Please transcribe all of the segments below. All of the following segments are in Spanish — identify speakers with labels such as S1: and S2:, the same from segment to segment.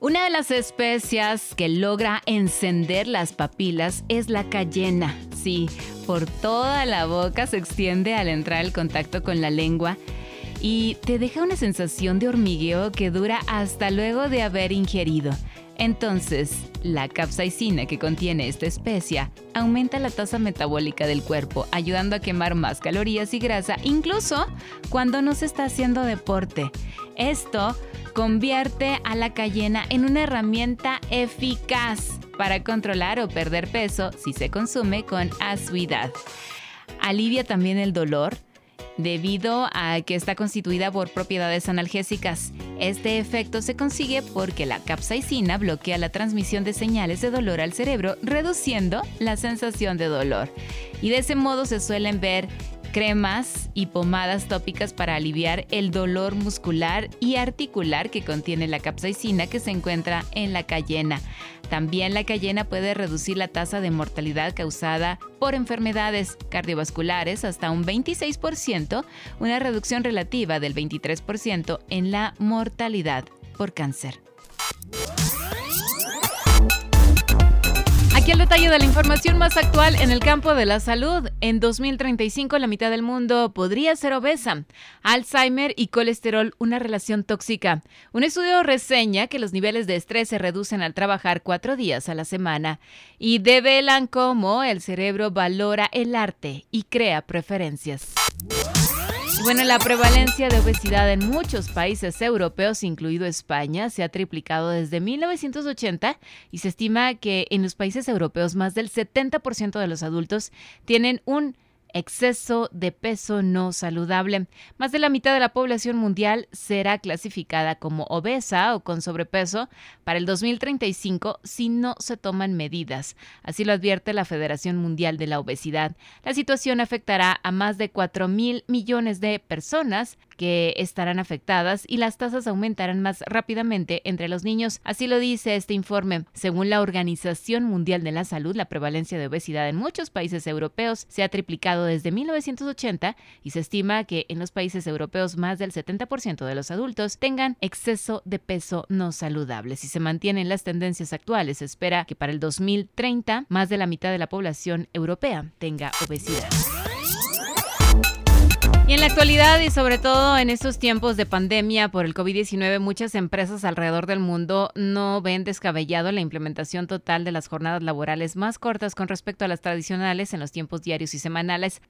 S1: Una de las especias que logra encender las papilas es la cayena. Sí, por toda la boca se extiende al entrar el contacto con la lengua y te deja una sensación de hormigueo que dura hasta luego de haber ingerido. Entonces, la capsaicina que contiene esta especia aumenta la tasa metabólica del cuerpo, ayudando a quemar más calorías y grasa, incluso cuando no se está haciendo deporte. Esto convierte a la cayena en una herramienta eficaz para controlar o perder peso si se consume con asiduidad. Alivia también el dolor debido a que está constituida por propiedades analgésicas. Este efecto se consigue porque la capsaicina bloquea la transmisión de señales de dolor al cerebro, reduciendo la sensación de dolor. Y de ese modo se suelen ver cremas y pomadas tópicas para aliviar el dolor muscular y articular que contiene la capsaicina que se encuentra en la cayena. También la cayena puede reducir la tasa de mortalidad causada por enfermedades cardiovasculares hasta un 26%, una reducción relativa del 23% en la mortalidad por cáncer. Aquí el detalle de la información más actual en el campo de la salud. En 2035 la mitad del mundo podría ser obesa. Alzheimer y colesterol, una relación tóxica. Un estudio reseña que los niveles de estrés se reducen al trabajar cuatro días a la semana y develan cómo el cerebro valora el arte y crea preferencias. Bueno, la prevalencia de obesidad en muchos países europeos, incluido España, se ha triplicado desde 1980 y se estima que en los países europeos más del 70% de los adultos tienen un exceso de peso no saludable. Más de la mitad de la población mundial será clasificada como obesa o con sobrepeso para el 2035 si no se toman medidas. Así lo advierte la Federación Mundial de la Obesidad. La situación afectará a más de 4 mil millones de personas que estarán afectadas y las tasas aumentarán más rápidamente entre los niños. Así lo dice este informe. Según la Organización Mundial de la Salud, la prevalencia de obesidad en muchos países europeos se ha triplicado desde 1980 y se estima que en los países europeos más del 70% de los adultos tengan exceso de peso no saludable. Si se mantienen las tendencias actuales, se espera que para el 2030 más de la mitad de la población europea tenga obesidad. Y en la actualidad y sobre todo en estos tiempos de pandemia por el COVID-19, muchas empresas alrededor del mundo no ven descabellado la implementación total de las jornadas laborales más cortas con respecto a las tradicionales en los tiempos diarios y semanales.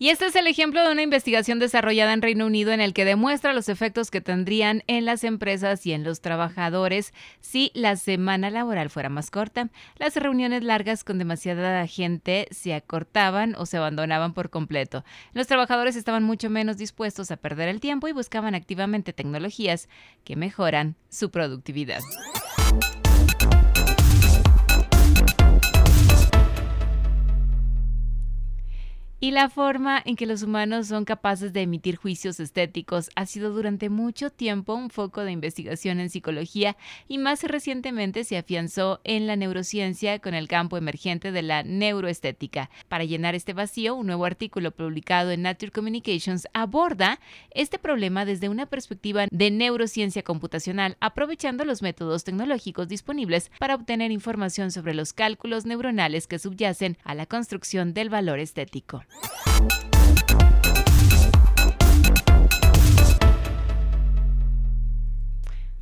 S1: Y este es el ejemplo de una investigación desarrollada en Reino Unido en el que demuestra los efectos que tendrían en las empresas y en los trabajadores si la semana laboral fuera más corta. Las reuniones largas con demasiada gente se acortaban o se abandonaban por completo. Los trabajadores estaban mucho menos dispuestos a perder el tiempo y buscaban activamente tecnologías que mejoran su productividad. Y la forma en que los humanos son capaces de emitir juicios estéticos ha sido durante mucho tiempo un foco de investigación en psicología y más recientemente se afianzó en la neurociencia con el campo emergente de la neuroestética. Para llenar este vacío, un nuevo artículo publicado en Nature Communications aborda este problema desde una perspectiva de neurociencia computacional, aprovechando los métodos tecnológicos disponibles para obtener información sobre los cálculos neuronales que subyacen a la construcción del valor estético.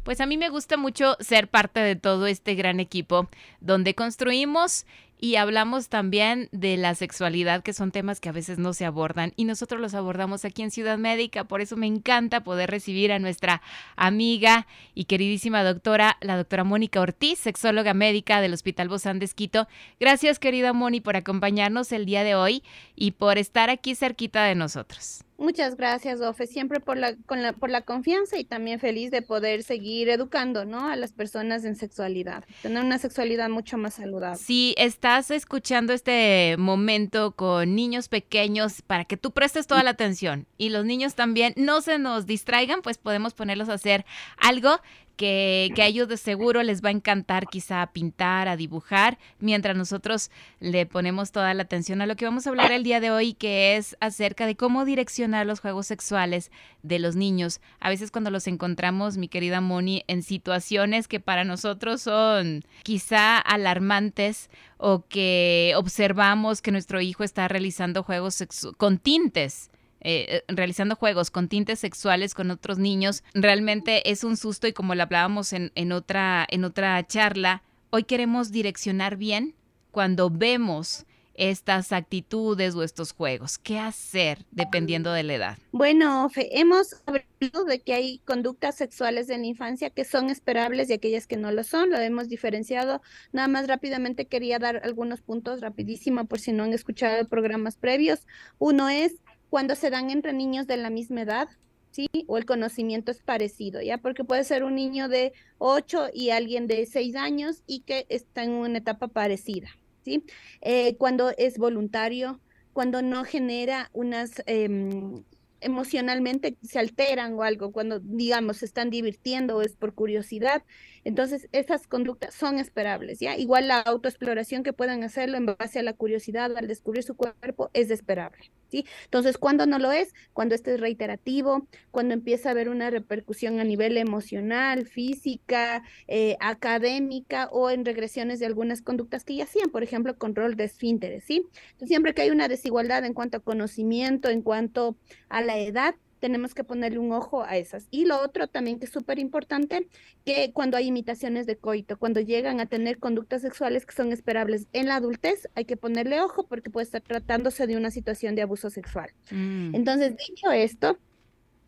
S1: Pues a mí me gusta mucho ser parte de todo este gran equipo donde construimos y hablamos también de la sexualidad, que son temas que a veces no se abordan y nosotros los abordamos aquí en Ciudad Médica. Por eso me encanta poder recibir a nuestra amiga y queridísima doctora, la doctora Mónica Ortiz, sexóloga médica del Hospital Bozán de Esquito. Gracias, querida Moni, por acompañarnos el día de hoy y por estar aquí cerquita de nosotros.
S2: Muchas gracias, Ofe, siempre por la, con la, por la confianza y también feliz de poder seguir educando, ¿no? A las personas en sexualidad, tener una sexualidad mucho más saludable.
S1: Si estás escuchando este momento con niños pequeños, para que tú prestes toda la atención y los niños también no se nos distraigan, pues podemos ponerlos a hacer algo que, que, a ellos de seguro les va a encantar quizá a pintar, a dibujar, mientras nosotros le ponemos toda la atención a lo que vamos a hablar el día de hoy, que es acerca de cómo direccionar los juegos sexuales de los niños. A veces cuando los encontramos, mi querida Moni, en situaciones que para nosotros son quizá alarmantes o que observamos que nuestro hijo está realizando juegos con tintes eh, realizando juegos con tintes sexuales con otros niños, realmente es un susto y como lo hablábamos en, en, otra, en otra charla, hoy queremos direccionar bien cuando vemos estas actitudes o estos juegos? ¿Qué hacer dependiendo de la edad?
S2: Bueno, hemos hablado de que hay conductas sexuales en la infancia que son esperables y aquellas que no lo son, lo hemos diferenciado. Nada más rápidamente quería dar algunos puntos rapidísimo por si no han escuchado programas previos. Uno es cuando se dan entre niños de la misma edad, ¿sí? O el conocimiento es parecido, ¿ya? Porque puede ser un niño de 8 y alguien de 6 años y que está en una etapa parecida, ¿sí? Eh, cuando es voluntario, cuando no genera unas... Eh, emocionalmente se alteran o algo, cuando digamos se están divirtiendo o es por curiosidad. Entonces, esas conductas son esperables, ¿ya? Igual la autoexploración que puedan hacerlo en base a la curiosidad, al descubrir su cuerpo, es esperable, ¿sí? Entonces, cuando no lo es? Cuando este es reiterativo, cuando empieza a haber una repercusión a nivel emocional, física, eh, académica o en regresiones de algunas conductas que ya hacían, por ejemplo, control de esfínteres, ¿sí? Entonces, siempre que hay una desigualdad en cuanto a conocimiento, en cuanto a la edad, tenemos que ponerle un ojo a esas. Y lo otro también que es súper importante, que cuando hay imitaciones de coito, cuando llegan a tener conductas sexuales que son esperables en la adultez, hay que ponerle ojo porque puede estar tratándose de una situación de abuso sexual. Mm. Entonces, dicho esto,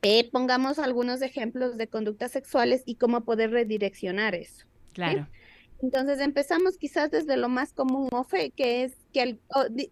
S2: eh, pongamos algunos ejemplos de conductas sexuales y cómo poder redireccionar eso.
S1: Claro.
S2: Entonces empezamos quizás desde lo más común, Ofe, que es que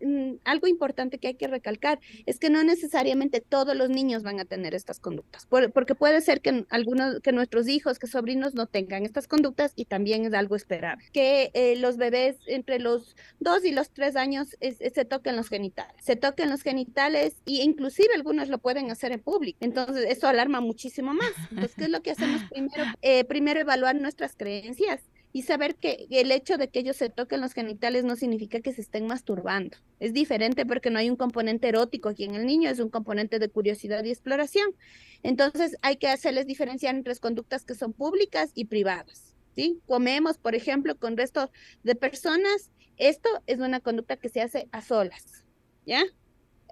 S2: mm, algo importante que hay que recalcar es que no necesariamente todos los niños van a tener estas conductas, porque puede ser que algunos, que nuestros hijos, que sobrinos no tengan estas conductas y también es algo esperable. Que eh, los bebés entre los dos y los tres años se toquen los genitales, se toquen los genitales e inclusive algunos lo pueden hacer en público. Entonces eso alarma muchísimo más. Entonces, ¿qué es lo que hacemos primero? Eh, primero evaluar nuestras creencias y saber que el hecho de que ellos se toquen los genitales no significa que se estén masturbando. Es diferente porque no hay un componente erótico aquí en el niño, es un componente de curiosidad y exploración. Entonces hay que hacerles diferenciar entre conductas que son públicas y privadas. ¿sí? Comemos, por ejemplo, con resto de personas. Esto es una conducta que se hace a solas, ¿ya?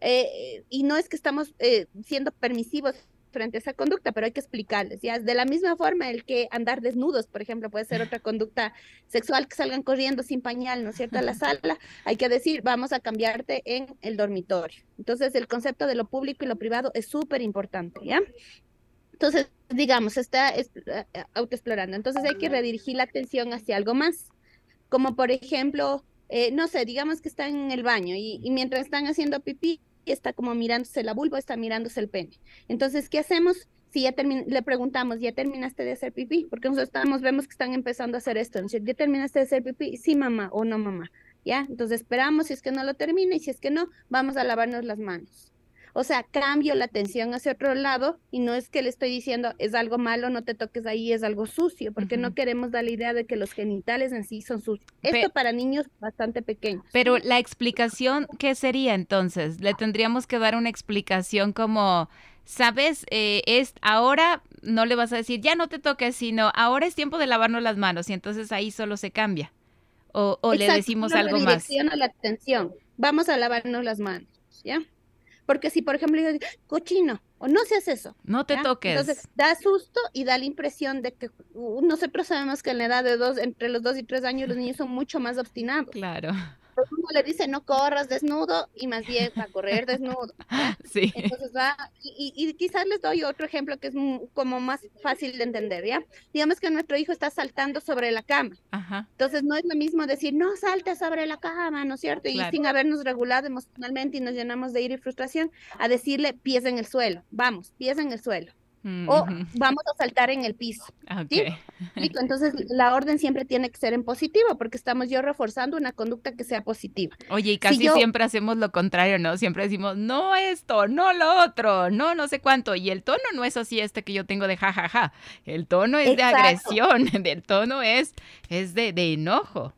S2: Eh, y no es que estamos eh, siendo permisivos frente a esa conducta, pero hay que explicarles, ¿ya? De la misma forma, el que andar desnudos, por ejemplo, puede ser otra conducta sexual, que salgan corriendo sin pañal, ¿no es cierto?, a la sala, hay que decir, vamos a cambiarte en el dormitorio. Entonces, el concepto de lo público y lo privado es súper importante, ¿ya? Entonces, digamos, está eh, autoexplorando. Entonces, hay que redirigir la atención hacia algo más, como por ejemplo, eh, no sé, digamos que están en el baño y, y mientras están haciendo pipí, está como mirándose la vulva, está mirándose el pene. Entonces, ¿qué hacemos? Si ya le preguntamos, ¿ya terminaste de hacer pipí? Porque nosotros estamos, vemos que están empezando a hacer esto. ¿ya terminaste de hacer pipí? Sí, mamá o no, mamá. ¿Ya? Entonces esperamos si es que no lo termina y si es que no, vamos a lavarnos las manos. O sea, cambio la atención hacia otro lado y no es que le estoy diciendo es algo malo, no te toques ahí, es algo sucio, porque no queremos dar la idea de que los genitales en sí son sucios. Esto para niños bastante pequeños.
S1: Pero la explicación, ¿qué sería entonces? Le tendríamos que dar una explicación como, sabes, eh, es ahora no le vas a decir ya no te toques, sino ahora es tiempo de lavarnos las manos y entonces ahí solo se cambia. O, o le decimos algo más.
S2: la atención. Vamos a lavarnos las manos, ¿ya? Porque si, por ejemplo, digo, cochino, o no se hace eso.
S1: No te toques.
S2: Entonces, da susto y da la impresión de que nosotros sabemos que en la edad de dos, entre los dos y tres años, los niños son mucho más obstinados.
S1: Claro.
S2: Uno le dice no corras desnudo y más bien va a correr desnudo.
S1: Sí.
S2: Entonces va, y, y, quizás les doy otro ejemplo que es como más fácil de entender, ¿ya? Digamos que nuestro hijo está saltando sobre la cama. Ajá. Entonces no es lo mismo decir, no salte sobre la cama, ¿no es cierto? Y sin habernos regulado emocionalmente y nos llenamos de ira y frustración, a decirle pies en el suelo, vamos, pies en el suelo o vamos a saltar en el piso. Entonces, la orden siempre tiene que ser en positivo porque estamos yo reforzando una conducta que sea positiva.
S1: Oye, y casi siempre hacemos lo contrario, ¿no? Siempre decimos, no esto, no lo otro, no no sé cuánto. Y el tono no es así este que yo tengo de jajaja. Ja, ja. El tono es de agresión, el tono es, es de, de enojo.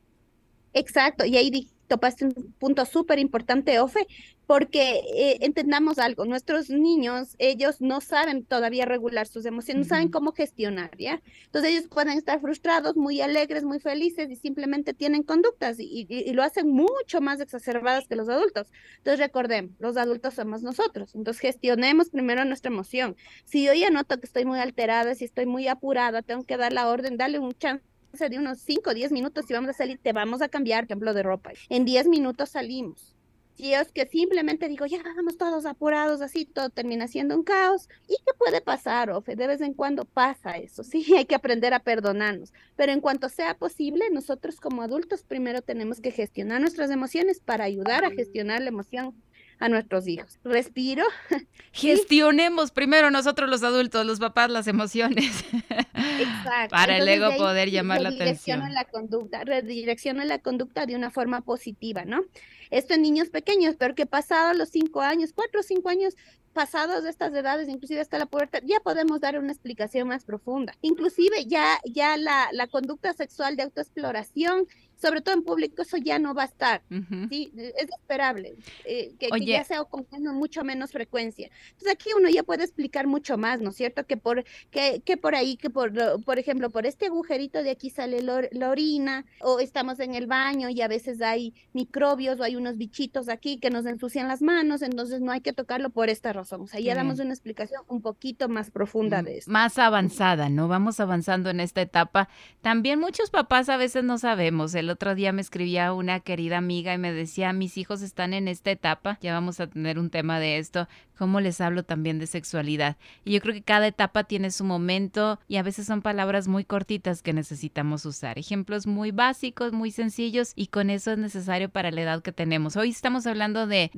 S2: Exacto, y ahí topaste un punto súper importante, Ofe, porque eh, entendamos algo, nuestros niños, ellos no saben todavía regular sus emociones, no saben cómo gestionar, ¿ya? Entonces ellos pueden estar frustrados, muy alegres, muy felices y simplemente tienen conductas y, y, lo hacen mucho más exacerbadas que los adultos. Entonces recordemos, los adultos somos nosotros, entonces gestionemos primero nuestra emoción. Si yo ya noto que estoy muy alterada, si estoy muy apurada, tengo que dar la orden, darle un chance de unos 5 o 10 minutos y vamos a salir, te vamos a cambiar, ejemplo, de ropa. En 10 minutos salimos. Si es que simplemente digo, ya vamos todos apurados, así todo termina siendo un caos. ¿Y qué puede pasar, Ofe? De vez en cuando pasa eso, sí, hay que aprender a perdonarnos. Pero en cuanto sea posible, nosotros como adultos primero tenemos que gestionar nuestras emociones para ayudar a gestionar la emoción a nuestros hijos. Respiro.
S1: Gestionemos primero nosotros los adultos, los papás, las emociones. Exacto. Para el ego poder llamar la atención.
S2: La conducta, redirecciona la conducta de una forma positiva, ¿no? Esto en niños pequeños, pero que pasado los cinco años, cuatro o cinco años, pasados de estas edades, inclusive hasta la pubertad, ya podemos dar una explicación más profunda. Inclusive ya, ya la, la conducta sexual de autoexploración sobre todo en público, eso ya no va a estar. ¿sí? Es esperable eh, que, ya sea con mucho menos frecuencia. Entonces aquí uno ya puede explicar mucho más, ¿no es cierto? Que por, que, que por ahí, que por, por ejemplo, por este agujerito de aquí sale la orina, o estamos en el baño y a veces hay microbios o hay unos bichitos aquí que nos ensucian las manos, entonces no hay que tocarlo por esta razón. O sea, ya damos una explicación un poquito más profunda de eso.
S1: Más avanzada, ¿no? Vamos avanzando en esta etapa. También muchos papás a veces no sabemos el el otro día me escribía una querida amiga y me decía, mis hijos están en esta etapa, ya vamos a tener un tema de esto, cómo les hablo también de sexualidad. Y yo creo que cada etapa tiene su momento y a veces son palabras muy cortitas que necesitamos usar. Ejemplos muy básicos, muy sencillos y con eso es necesario para la edad que tenemos. Hoy estamos hablando de,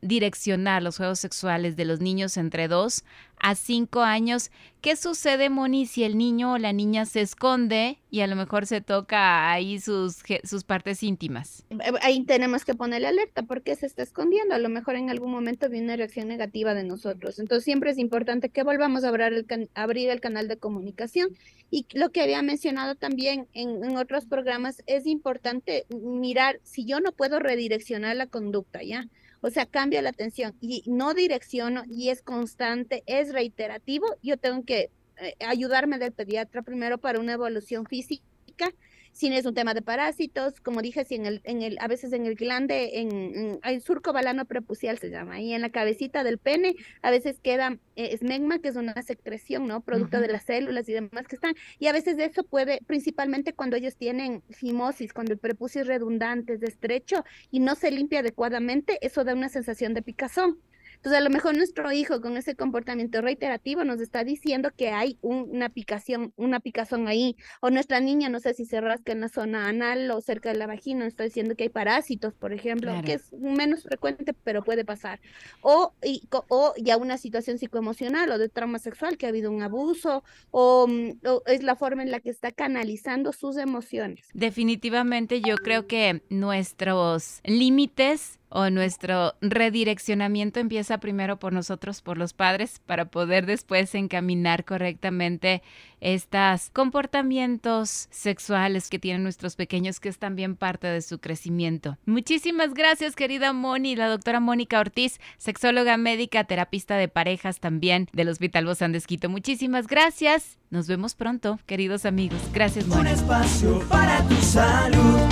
S1: direccionar los juegos sexuales de los niños entre 2 a 5 años. ¿Qué sucede, Moni, si el niño o la niña se esconde y a lo mejor se toca ahí sus, sus partes íntimas?
S2: Ahí tenemos que ponerle alerta porque se está escondiendo. A lo mejor en algún momento viene una reacción negativa de nosotros. Entonces siempre es importante que volvamos a abrir el, abrir el canal de comunicación. Y lo que había mencionado también en, en, otros programas, es importante mirar si yo no puedo redireccionar la conducta, ¿ya? O sea, cambio la atención y no direcciono y es constante, es reiterativo, yo tengo que eh, ayudarme del pediatra primero para una evolución física si es un tema de parásitos, como dije, si en el, en el, a veces en el glande, en, el surco balano prepucial se llama, y en la cabecita del pene a veces queda eh, esmegma, que es una secreción, ¿no? Producto de las células y demás que están, y a veces eso puede, principalmente cuando ellos tienen fimosis, cuando el prepucio es redundante, es estrecho y no se limpia adecuadamente, eso da una sensación de picazón. Entonces, a lo mejor nuestro hijo con ese comportamiento reiterativo nos está diciendo que hay una picación, una picazón ahí, o nuestra niña, no sé si se rasca en la zona anal o cerca de la vagina, nos está diciendo que hay parásitos, por ejemplo, que es menos frecuente, pero puede pasar. O, y, o ya una situación psicoemocional o de trauma sexual, que ha habido un abuso, o, mm, o es la forma en la que está canalizando sus emociones.
S1: Definitivamente yo creo que nuestros límites o nuestro redireccionamiento empieza primero por nosotros, por los padres, para poder después encaminar correctamente estos comportamientos sexuales que tienen nuestros pequeños, que es también parte de su crecimiento. Muchísimas gracias, querida Moni, la doctora Mónica Ortiz, sexóloga médica, terapista de parejas también del Hospital Bozán de Muchísimas gracias. Nos vemos pronto, queridos amigos. Gracias, Moni.
S3: Un espacio para tu salud.